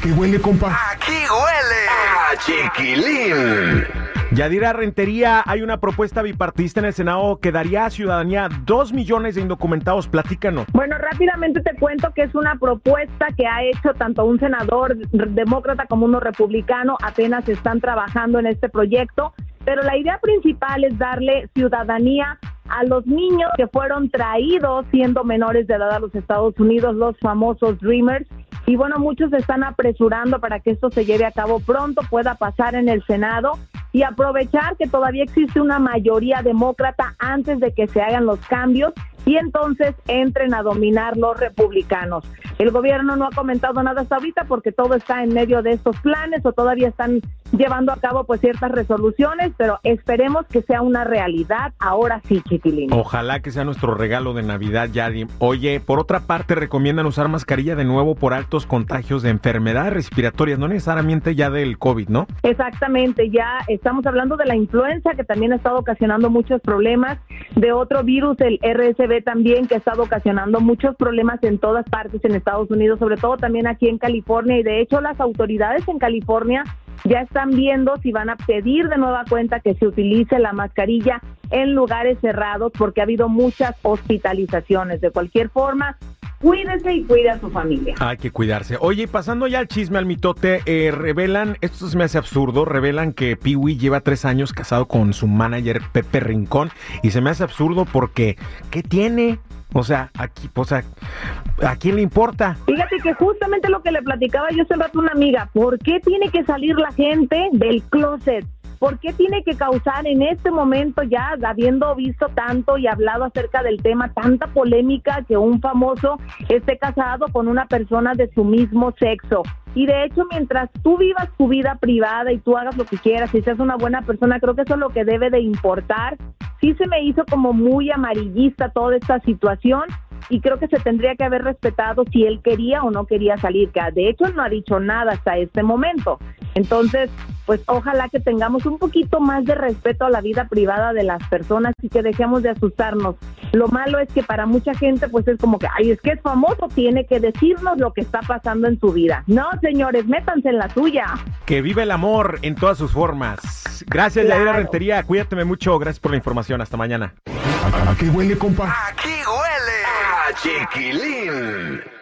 Aquí huele, compa. Aquí huele a chiquilín. Yadira Rentería, hay una propuesta bipartista en el Senado que daría a ciudadanía dos millones de indocumentados. Platícanos. Bueno, rápidamente te cuento que es una propuesta que ha hecho tanto un senador demócrata como uno republicano. Apenas están trabajando en este proyecto, pero la idea principal es darle ciudadanía a los niños que fueron traídos siendo menores de edad a los Estados Unidos, los famosos Dreamers. Y bueno, muchos están apresurando para que esto se lleve a cabo pronto, pueda pasar en el Senado y aprovechar que todavía existe una mayoría demócrata antes de que se hagan los cambios y entonces entren a dominar los republicanos. El gobierno no ha comentado nada hasta ahorita porque todo está en medio de estos planes o todavía están llevando a cabo pues ciertas resoluciones, pero esperemos que sea una realidad ahora sí, Chiquilín. Ojalá que sea nuestro regalo de Navidad, Yadi. Oye, por otra parte, recomiendan usar mascarilla de nuevo por altos contagios de enfermedades respiratorias, no necesariamente ya del COVID, ¿no? Exactamente, ya estamos hablando de la influenza que también ha estado ocasionando muchos problemas, de otro virus, el RSV también, que ha estado ocasionando muchos problemas en todas partes en Estados Unidos, sobre todo también aquí en California, y de hecho las autoridades en California ya están viendo si van a pedir de nueva cuenta que se utilice la mascarilla en lugares cerrados porque ha habido muchas hospitalizaciones. De cualquier forma, cuídese y cuide a su familia. Hay que cuidarse. Oye, pasando ya al chisme, al mitote, eh, revelan, esto se me hace absurdo, revelan que Piwi lleva tres años casado con su manager Pepe Rincón y se me hace absurdo porque, ¿qué tiene? O sea, aquí, o sea, ¿a quién le importa? Fíjate que justamente lo que le platicaba yo hace rato a una amiga, ¿por qué tiene que salir la gente del closet? ¿Por qué tiene que causar en este momento ya, habiendo visto tanto y hablado acerca del tema, tanta polémica que un famoso esté casado con una persona de su mismo sexo? Y de hecho, mientras tú vivas tu vida privada y tú hagas lo que quieras y seas una buena persona, creo que eso es lo que debe de importar. Sí se me hizo como muy amarillista toda esta situación y creo que se tendría que haber respetado si él quería o no quería salir, que de hecho no ha dicho nada hasta este momento. Entonces, pues ojalá que tengamos un poquito más de respeto a la vida privada de las personas y que dejemos de asustarnos. Lo malo es que para mucha gente pues es como que, ay, es que es famoso, tiene que decirnos lo que está pasando en su vida. No, señores, métanse en la suya. Que vive el amor en todas sus formas. Gracias, claro. Yadira Rentería. Cuídate mucho. Gracias por la información. Hasta mañana. ¿A qué huele, compa? Aquí huele a chiquilín.